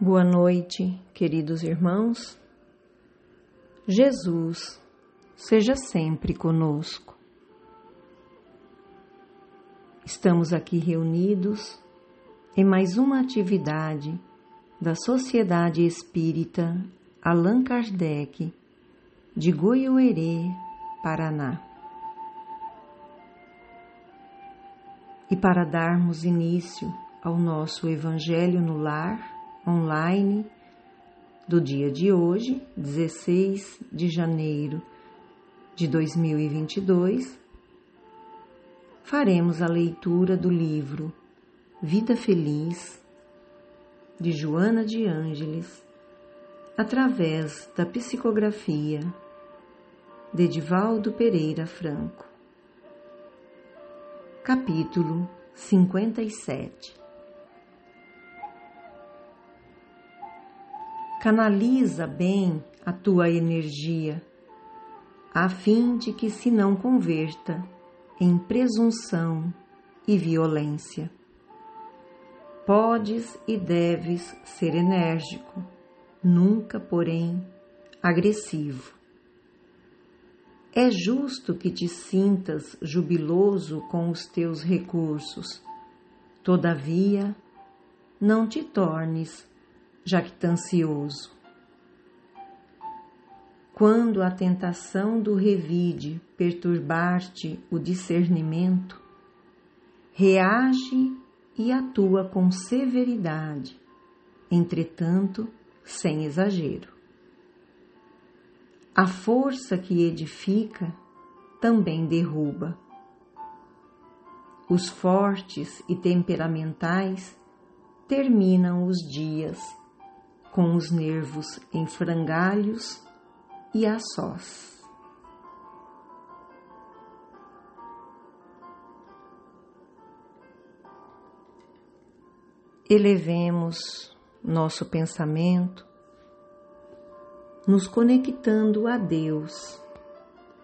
Boa noite, queridos irmãos. Jesus, seja sempre conosco. Estamos aqui reunidos em mais uma atividade da Sociedade Espírita Allan Kardec de Goiôerê, Paraná. E para darmos início ao nosso Evangelho no Lar online do dia de hoje, 16 de janeiro de 2022, faremos a leitura do livro Vida Feliz de Joana de Ângeles através da psicografia de Edivaldo Pereira Franco. Capítulo 57 Canaliza bem a tua energia, a fim de que se não converta em presunção e violência. Podes e deves ser enérgico, nunca, porém, agressivo. É justo que te sintas jubiloso com os teus recursos, todavia, não te tornes jactancioso. Quando a tentação do revide perturbar-te o discernimento, reage e atua com severidade, entretanto, sem exagero. A força que edifica também derruba. Os fortes e temperamentais terminam os dias com os nervos em frangalhos e a sós. Elevemos nosso pensamento, nos conectando a Deus,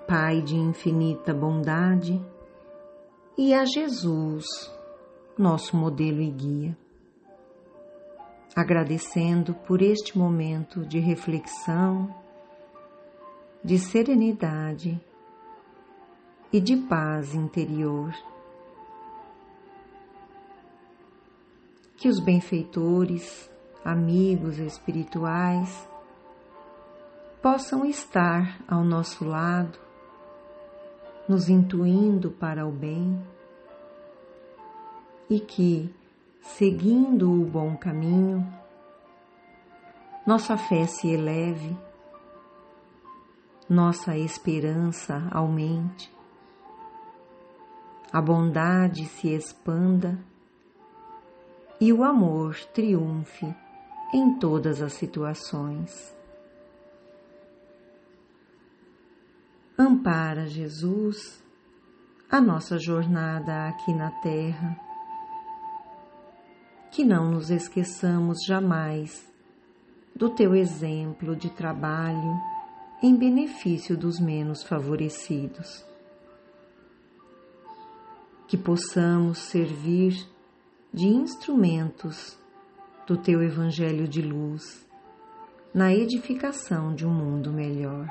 Pai de infinita bondade, e a Jesus, nosso modelo e guia agradecendo por este momento de reflexão, de serenidade e de paz interior. Que os benfeitores, amigos espirituais, possam estar ao nosso lado, nos intuindo para o bem e que, seguindo o bom caminho, nossa fé se eleve, nossa esperança aumente, a bondade se expanda e o amor triunfe em todas as situações. Ampara, Jesus, a nossa jornada aqui na Terra que não nos esqueçamos jamais do teu exemplo de trabalho em benefício dos menos favorecidos. Que possamos servir de instrumentos do teu Evangelho de luz na edificação de um mundo melhor.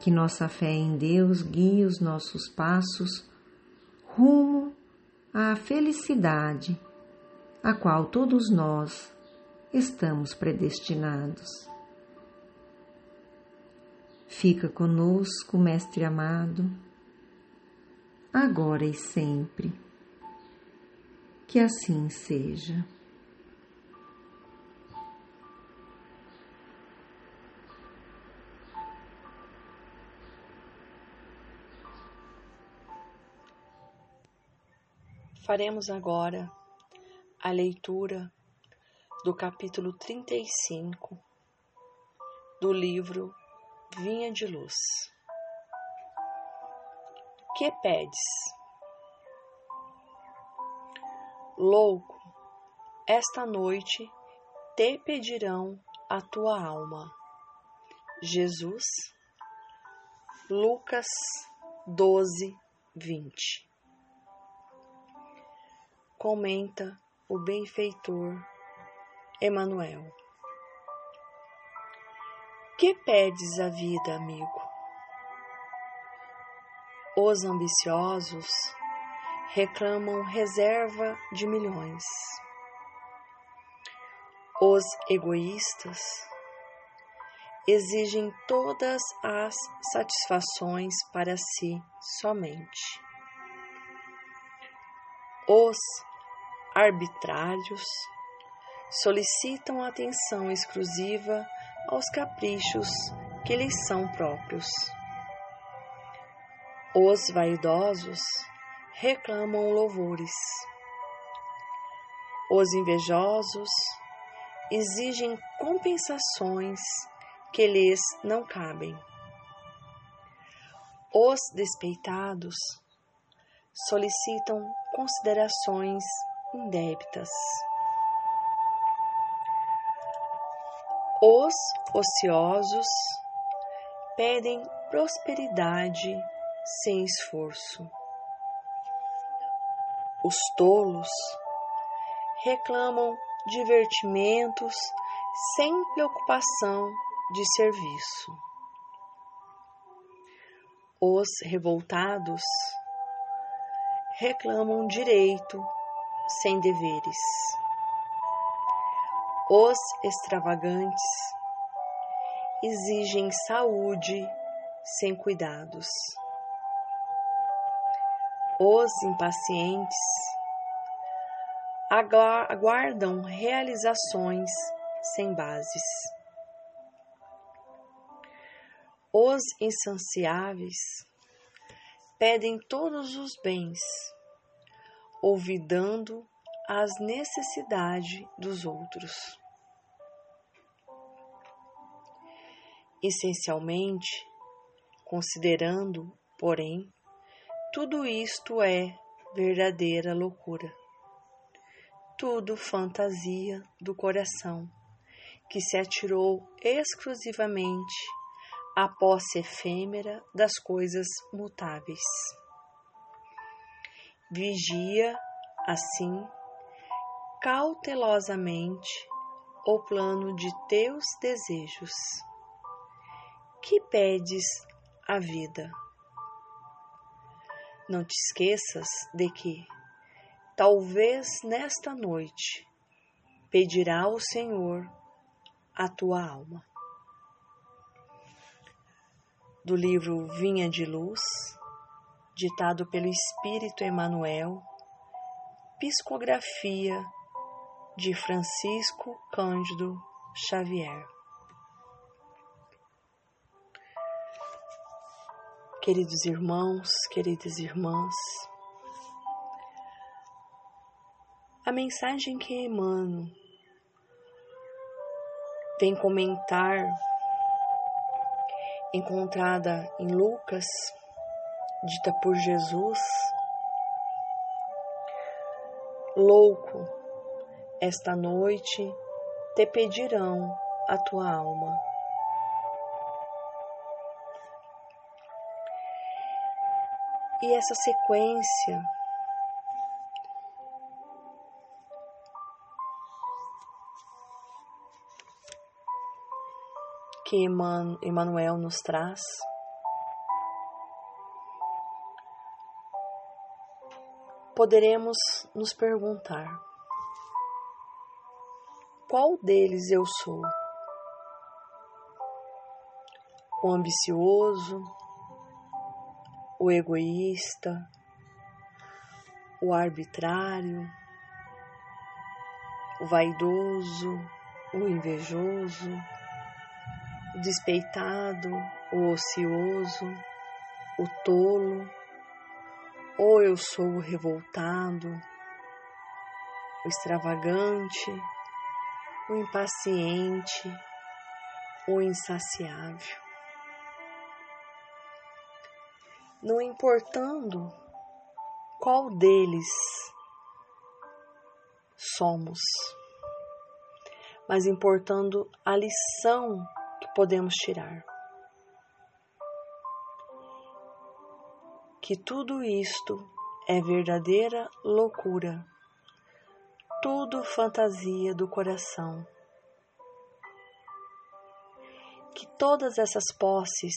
Que nossa fé em Deus guie os nossos passos rumo à felicidade a qual todos nós estamos predestinados. Fica conosco, Mestre amado, agora e sempre. Que assim seja. Faremos agora a leitura do capítulo 35 do livro Vinha de Luz. Que pedes? Louco, esta noite te pedirão a tua alma. Jesus, Lucas 12, 20 comenta o benfeitor Emanuel. Que pedes a vida, amigo? Os ambiciosos reclamam reserva de milhões. Os egoístas exigem todas as satisfações para si somente. Os arbitrários solicitam atenção exclusiva aos caprichos que lhes são próprios. Os vaidosos reclamam louvores. Os invejosos exigem compensações que lhes não cabem. Os despeitados solicitam considerações indébitas. Os ociosos pedem prosperidade sem esforço. Os tolos reclamam divertimentos sem preocupação de serviço. Os revoltados reclamam direito sem deveres. Os extravagantes exigem saúde sem cuidados. Os impacientes aguardam realizações sem bases. Os insaciáveis pedem todos os bens, olvidando as necessidades dos outros. Essencialmente, considerando, porém, tudo isto é verdadeira loucura. Tudo fantasia do coração, que se atirou exclusivamente à posse efêmera das coisas mutáveis. Vigia, assim, cautelosamente o plano de teus desejos. Que pedes a vida? Não te esqueças de que, talvez nesta noite, pedirá o Senhor a tua alma do livro Vinha de Luz, ditado pelo Espírito Emmanuel, psicografia de Francisco Cândido Xavier. Queridos irmãos, queridas irmãs, a mensagem que Emmanuel vem comentar encontrada em Lucas, dita por Jesus: Louco, esta noite te pedirão a tua alma. E essa sequência que Emmanuel nos traz. Poderemos nos perguntar: qual deles eu sou? O ambicioso, o egoísta, o arbitrário, o vaidoso, o invejoso, o despeitado, o ocioso, o tolo, ou eu sou o revoltado, o extravagante, o impaciente, o insaciável. Não importando qual deles somos, mas importando a lição podemos tirar. que tudo isto é verdadeira loucura, tudo fantasia do coração. Que todas essas posses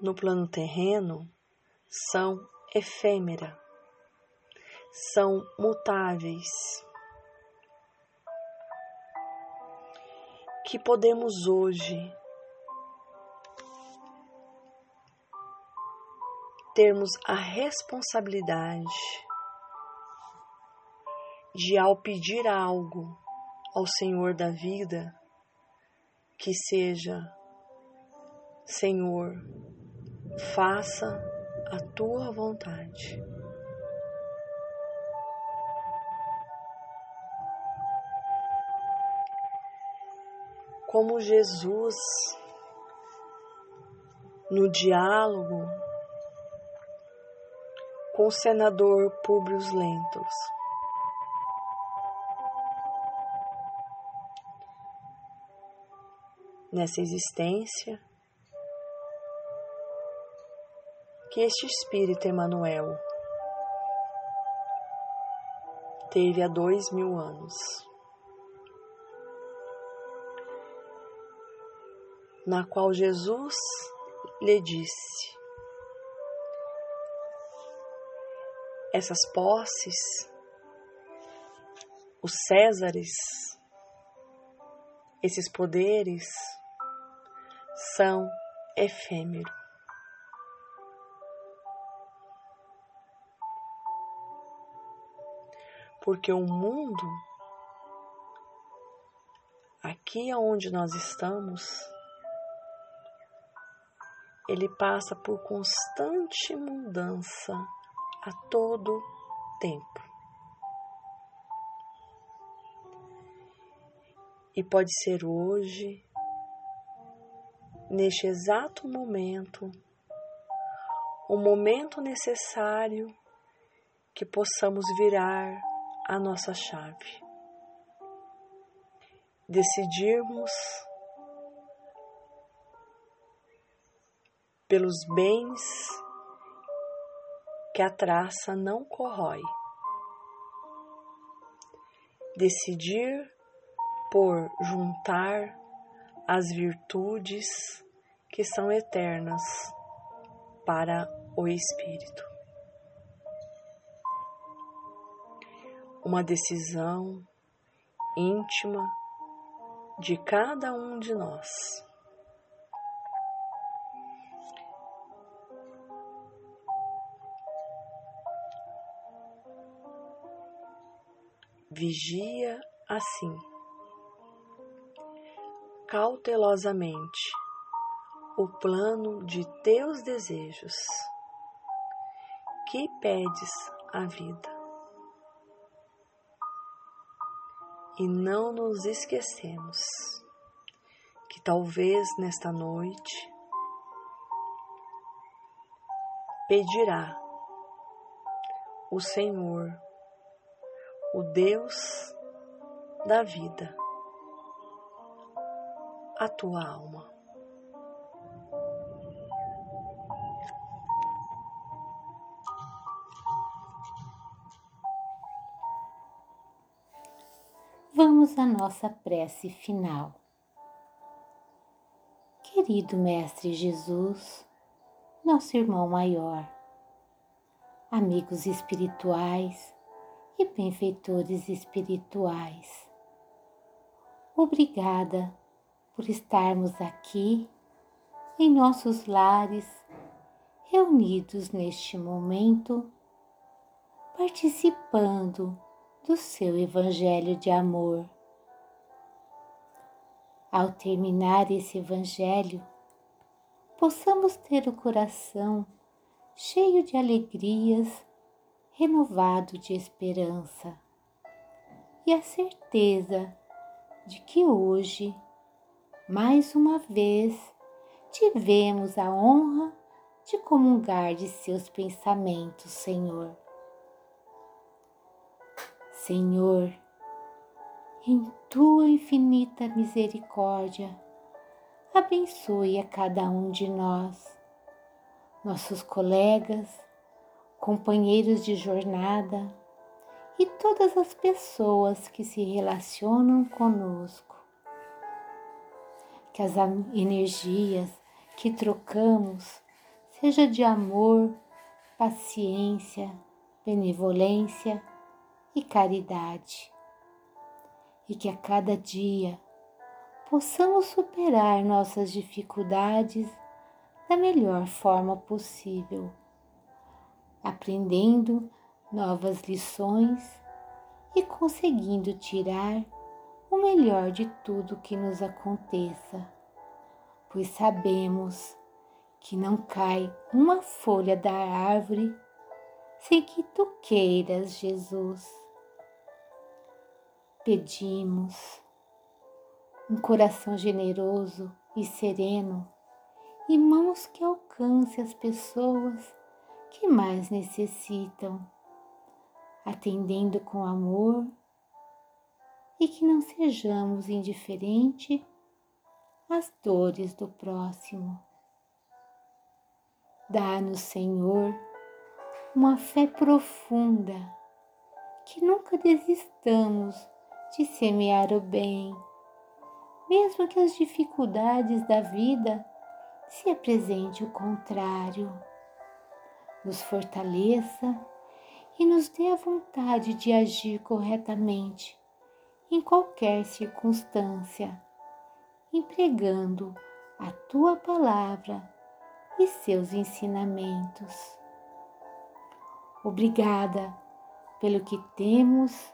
no plano terreno são efêmeras, são mutáveis. Que podemos hoje termos a responsabilidade de, ao pedir algo ao Senhor da vida, que seja, Senhor, faça a tua vontade. Como Jesus, no diálogo com o senador Públio Lentos. Nessa existência, que este Espírito Emanuel teve há dois mil anos. Na qual Jesus lhe disse: essas posses, os Césares, esses poderes são efêmeros. Porque o mundo, aqui onde nós estamos, ele passa por constante mudança a todo tempo. E pode ser hoje, neste exato momento, o momento necessário que possamos virar a nossa chave. Decidirmos pelos bens que a traça não corrói. Decidir por juntar as virtudes que são eternas para o espírito. Uma decisão íntima de cada um de nós. Vigia assim, cautelosamente, o plano de teus desejos, que pedes à vida. E não nos esquecemos que talvez nesta noite pedirá o Senhor o Deus da vida, a tua alma. Vamos à nossa prece final. Querido Mestre Jesus, nosso irmão maior, amigos espirituais, e benfeitores espirituais. Obrigada por estarmos aqui em nossos lares, reunidos neste momento, participando do seu Evangelho de amor. Ao terminar esse Evangelho, possamos ter o coração cheio de alegrias renovado de esperança e a certeza de que hoje, mais uma vez, tivemos a honra de comungar de seus pensamentos, Senhor. Senhor, em tua infinita misericórdia, abençoe a cada um de nós, nossos colegas, companheiros de jornada e todas as pessoas que se relacionam conosco. que as energias que trocamos seja de amor, paciência, benevolência e caridade. E que a cada dia possamos superar nossas dificuldades da melhor forma possível, aprendendo novas lições e conseguindo tirar o melhor de tudo que nos aconteça, pois sabemos que não cai uma folha da árvore sem que tu queiras, Jesus. Pedimos um coração generoso e sereno e mãos que alcance as pessoas que mais necessitam, atendendo com amor e que não sejamos indiferentes às dores do próximo. Dá-nos, Senhor, uma fé profunda, que nunca desistamos de semear o bem, mesmo que as dificuldades da vida se apresente o contrário. Nos fortaleça e nos dê a vontade de agir corretamente em qualquer circunstância, empregando a tua palavra e seus ensinamentos. Obrigada pelo que temos,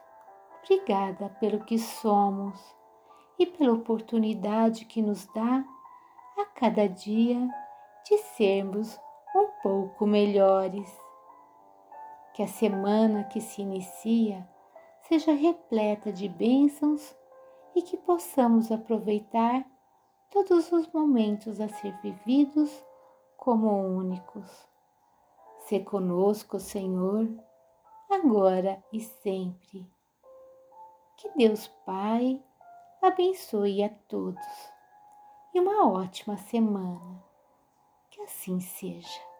obrigada pelo que somos e pela oportunidade que nos dá a cada dia de sermos um pouco melhores. Que a semana que se inicia seja repleta de bênçãos e que possamos aproveitar todos os momentos a ser vividos como únicos. Se conosco, Senhor, agora e sempre. Que Deus Pai abençoe a todos e uma ótima semana. Assim seja.